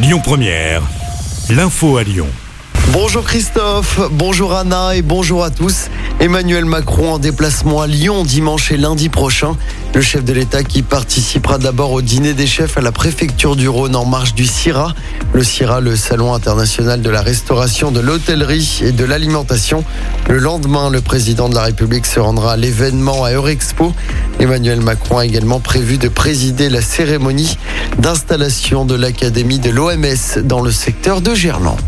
Lyon Première, l'info à Lyon. Bonjour Christophe, bonjour Anna et bonjour à tous. Emmanuel Macron en déplacement à Lyon dimanche et lundi prochain. Le chef de l'État qui participera d'abord au dîner des chefs à la préfecture du Rhône en marge du CIRA. Le CIRA, le Salon international de la restauration, de l'hôtellerie et de l'alimentation. Le lendemain, le président de la République se rendra à l'événement à Eurexpo. Emmanuel Macron a également prévu de présider la cérémonie d'installation de l'Académie de l'OMS dans le secteur de Gerland.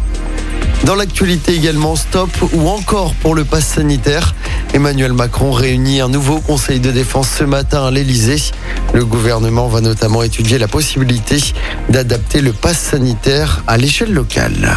Dans l'actualité également, stop ou encore pour le pass sanitaire. Emmanuel Macron réunit un nouveau conseil de défense ce matin à l'Elysée. Le gouvernement va notamment étudier la possibilité d'adapter le pass sanitaire à l'échelle locale.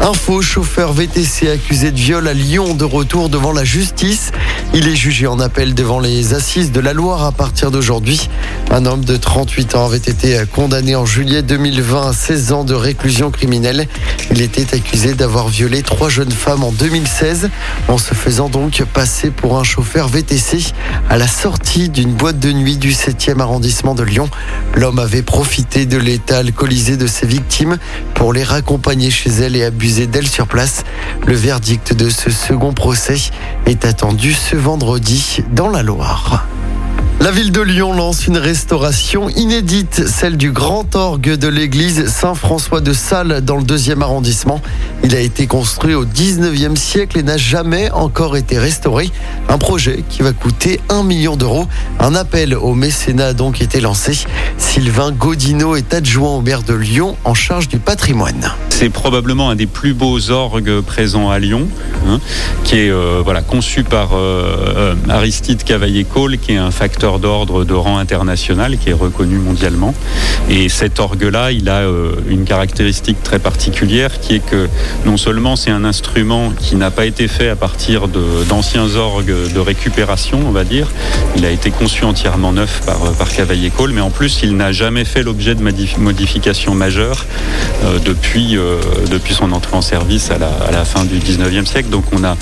Info, chauffeur VTC accusé de viol à Lyon de retour devant la justice. Il est jugé en appel devant les assises de la Loire à partir d'aujourd'hui. Un homme de 38 ans avait été condamné en juillet 2020 à 16 ans de réclusion criminelle. Il était accusé d'avoir violé trois jeunes femmes en 2016 en se faisant donc passer pour un chauffeur VTC à la sortie d'une boîte de nuit du 7e arrondissement de Lyon. L'homme avait profité de l'état alcoolisé de ses victimes pour les raccompagner chez elles et abuser d'elle sur place. Le verdict de ce second procès est attendu ce vendredi dans la Loire. La ville de Lyon lance une restauration inédite, celle du grand orgue de l'église Saint-François de Sales dans le deuxième arrondissement. Il a été construit au 19e siècle et n'a jamais encore été restauré. Un projet qui va coûter 1 million d'euros. Un appel au mécénat a donc été lancé. Sylvain Godino est adjoint au maire de Lyon en charge du patrimoine. C'est probablement un des plus beaux orgues présents à Lyon, hein, qui est euh, voilà, conçu par euh, euh, Aristide Cavaillé-Cole, qui est un facteur d'ordre de rang international qui est reconnu mondialement. Et cet orgue-là, il a euh, une caractéristique très particulière qui est que non seulement c'est un instrument qui n'a pas été fait à partir d'anciens orgues de récupération, on va dire, il a été conçu entièrement neuf par, par Cavaillé-Cole, mais en plus il n'a jamais fait l'objet de modifications majeures euh, depuis, euh, depuis son entrée en service à la, fin du 19e siècle. Donc on a,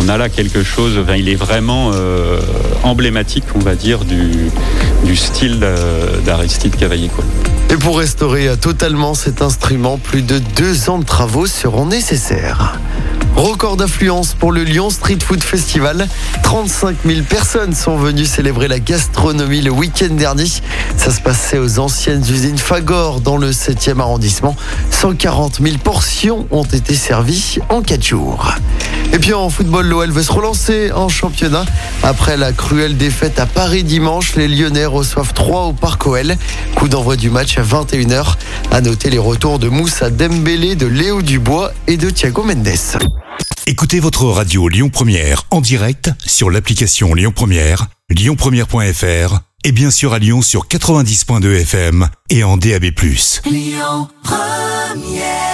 on a là quelque chose, il est vraiment emblématique, on va dire, du, style d'Aristide cavaillé Et pour restaurer totalement cet instrument, plus de deux ans de travaux seront nécessaires. Record d'affluence pour le Lyon Street Food Festival. 35 000 personnes sont venues célébrer la gastronomie le week-end dernier. Ça se passait aux anciennes usines Fagor dans le 7e arrondissement. 140 000 portions ont été servies en 4 jours. Et puis en football, l'OL veut se relancer en championnat. Après la cruelle défaite à Paris dimanche, les Lyonnais reçoivent 3 au Parc OL. Coup d'envoi du match à 21h. À noter les retours de Moussa Dembélé, de Léo Dubois et de Thiago Mendes. Écoutez votre radio Lyon Première en direct sur l'application Lyon Première, lyonpremière.fr et bien sûr à Lyon sur 90.2 FM et en DAB+. Lyon Première